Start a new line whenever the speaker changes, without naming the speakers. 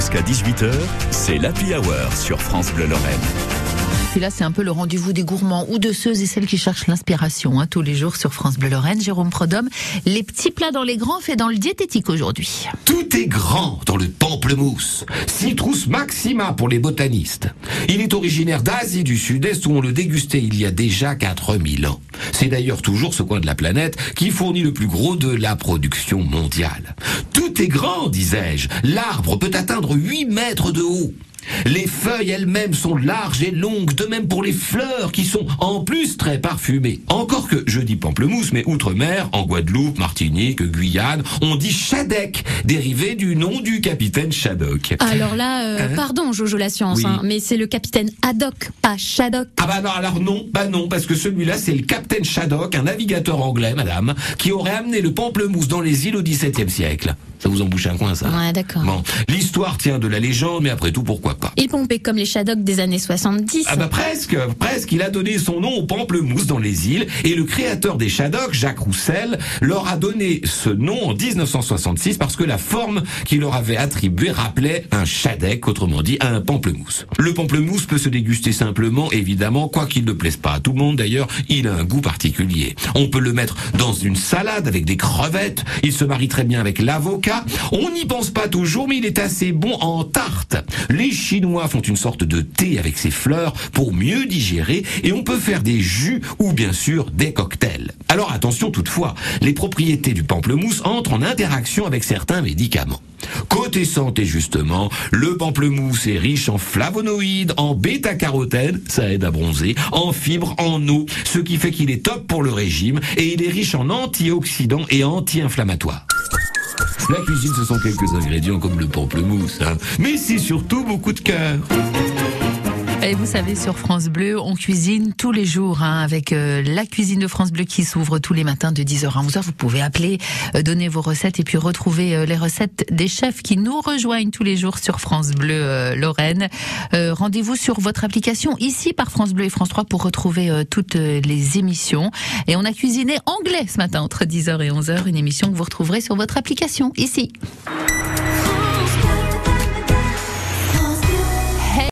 Jusqu'à 18h, c'est l'Happy Hour sur France Bleu Lorraine.
Puis là, c'est un peu le rendez-vous des gourmands ou de ceux et celles qui cherchent l'inspiration hein, tous les jours sur France Bleu Lorraine. Jérôme Prodhomme, les petits plats dans les grands fait dans le diététique aujourd'hui.
Tout est grand dans le pamplemousse. Citrus maxima pour les botanistes. Il est originaire d'Asie du Sud-Est où on le dégustait il y a déjà 4000 ans. C'est d'ailleurs toujours ce coin de la planète qui fournit le plus gros de la production mondiale. Tout est grand, disais-je. L'arbre peut atteindre 8 mètres de haut. Les feuilles elles-mêmes sont larges et longues, de même pour les fleurs qui sont en plus très parfumées. Encore que, je dis pamplemousse, mais outre-mer, en Guadeloupe, Martinique, Guyane, on dit Chadec, dérivé du nom du capitaine Shaddock.
Alors là, euh,
Hein
pardon Jojo la science,
Oui.
hein, mais c'est le capitaine Haddock, pas Shaddock.
Ah bah non, alors non, bah non, parce que celui-là c'est le capitaine Shaddock, un navigateur anglais, madame, qui aurait amené le pamplemousse dans les îles au XVIIe siècle. Ça vous en bouche un coin, ça
Ouais, d'accord.
Bon, l'histoire tient de la légende, mais après tout, pourquoi pas
Il pompait comme les Shaddock des années 70.
Ah bah presque, presque. Il a donné son nom au pamplemousse dans les îles et le créateur des Shaddock, Jacques Roussel, leur a donné ce nom en 1966 parce que la forme qu'il leur avait attribuée rappelait un shadek, autrement dit un pamplemousse. Le pamplemousse peut se déguster simplement, évidemment, quoi qu'il ne plaise pas à tout le monde d'ailleurs, il a un goût particulier. On peut le mettre dans une salade avec des crevettes, il se marie très bien avec l'avocat. On n'y pense pas toujours, mais il est assez bon en tarte. Les Chinois font une sorte de thé avec ses fleurs pour mieux digérer et on peut faire des jus ou bien sûr des cocktails. Alors attention toutefois, les propriétés du pamplemousse entrent en interaction avec certains médicaments. Côté santé justement, le pamplemousse est riche en flavonoïdes, en bêta-carotène, ça aide à bronzer, en fibres, en eau, ce qui fait qu'il est top pour le régime et il est riche en antioxydants et anti-inflammatoires. La cuisine, ce sont quelques ingrédients comme le pamplemousse, hein. mais c'est surtout beaucoup de cœur.
Et vous savez, sur France Bleu, on cuisine tous les jours hein, avec euh, la cuisine de France Bleu qui s'ouvre tous les matins de 10h à 11h. Vous pouvez appeler, euh, donner vos recettes et puis retrouver euh, les recettes des chefs qui nous rejoignent tous les jours sur France Bleu euh, Lorraine. Euh, Rendez-vous sur votre application ici par France Bleu et France 3 pour retrouver euh, toutes les émissions. Et on a cuisiné anglais ce matin entre 10h et 11h, une émission que vous retrouverez sur votre application ici.